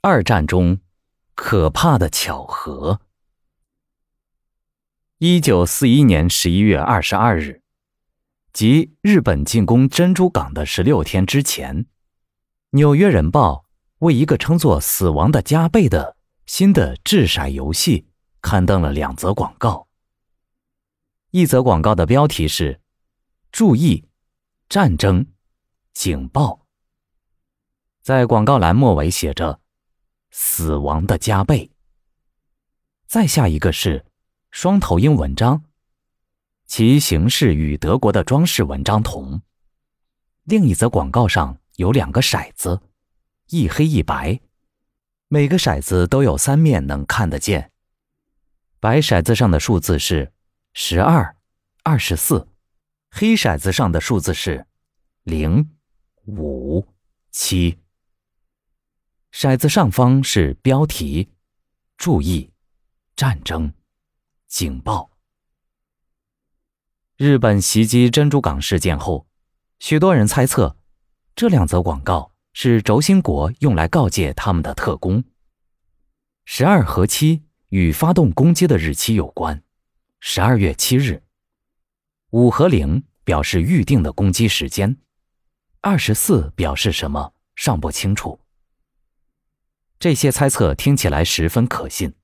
二战中可怕的巧合。一九四一年十一月二十二日，即日本进攻珍珠港的十六天之前，《纽约人报》为一个称作“死亡的加倍”的新的掷骰游戏刊登了两则广告。一则广告的标题是“注意，战争，警报”。在广告栏末尾写着。死亡的加倍。再下一个是双头鹰纹章，其形式与德国的装饰纹章同。另一则广告上有两个骰子，一黑一白，每个骰子都有三面能看得见。白骰子上的数字是十二、二十四，黑骰子上的数字是零、五、七。骰子上方是标题：“注意，战争，警报。”日本袭击珍珠港事件后，许多人猜测，这两则广告是轴心国用来告诫他们的特工。十二和七与发动攻击的日期有关，十二月七日；五和零表示预定的攻击时间，二十四表示什么尚不清楚。这些猜测听起来十分可信，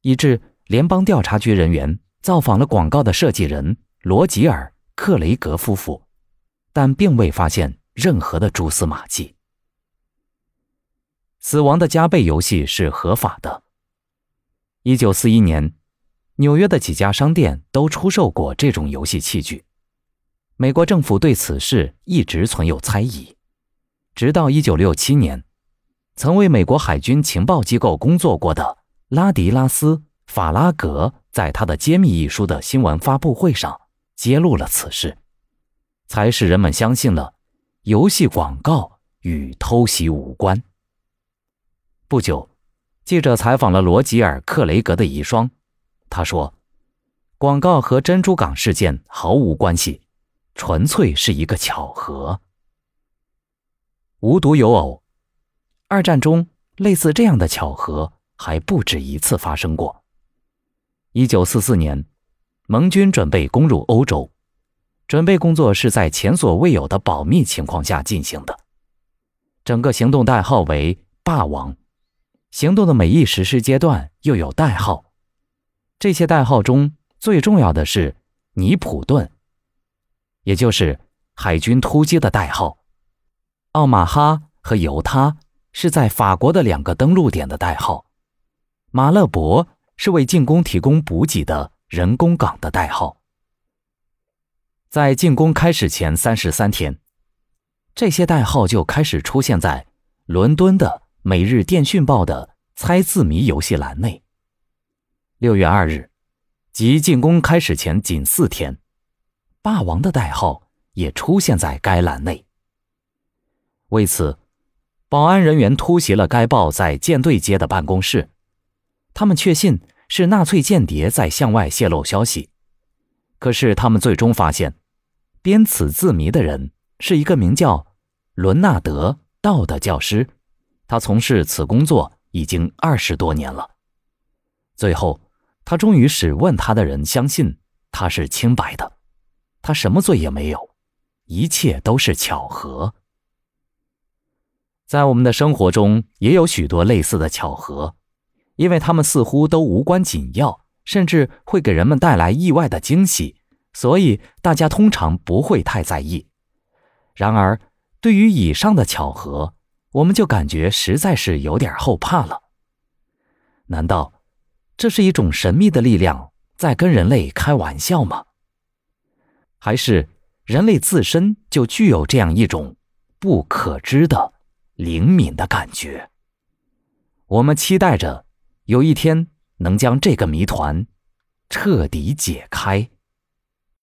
以致联邦调查局人员造访了广告的设计人罗吉尔·克雷格夫妇，但并未发现任何的蛛丝马迹。死亡的加倍游戏是合法的。一九四一年，纽约的几家商店都出售过这种游戏器具。美国政府对此事一直存有猜疑，直到一九六七年。曾为美国海军情报机构工作过的拉迪拉斯·法拉格，在他的《揭秘》一书的新闻发布会上揭露了此事，才使人们相信了游戏广告与偷袭无关。不久，记者采访了罗吉尔·克雷格的遗孀，他说：“广告和珍珠港事件毫无关系，纯粹是一个巧合。”无独有偶。二战中，类似这样的巧合还不止一次发生过。一九四四年，盟军准备攻入欧洲，准备工作是在前所未有的保密情况下进行的。整个行动代号为“霸王”，行动的每一实施阶段又有代号。这些代号中最重要的是“尼普顿”，也就是海军突击的代号。奥马哈和犹他。是在法国的两个登陆点的代号，马勒伯是为进攻提供补给的人工港的代号。在进攻开始前三十三天，这些代号就开始出现在伦敦的《每日电讯报》的猜字谜游戏栏内。六月二日，即进攻开始前仅四天，霸王的代号也出现在该栏内。为此。保安人员突袭了该报在舰队街的办公室，他们确信是纳粹间谍在向外泄露消息。可是他们最终发现，编此字谜的人是一个名叫伦纳德·道的教师，他从事此工作已经二十多年了。最后，他终于使问他的人相信他是清白的，他什么罪也没有，一切都是巧合。在我们的生活中也有许多类似的巧合，因为它们似乎都无关紧要，甚至会给人们带来意外的惊喜，所以大家通常不会太在意。然而，对于以上的巧合，我们就感觉实在是有点后怕了。难道这是一种神秘的力量在跟人类开玩笑吗？还是人类自身就具有这样一种不可知的？灵敏的感觉。我们期待着有一天能将这个谜团彻底解开。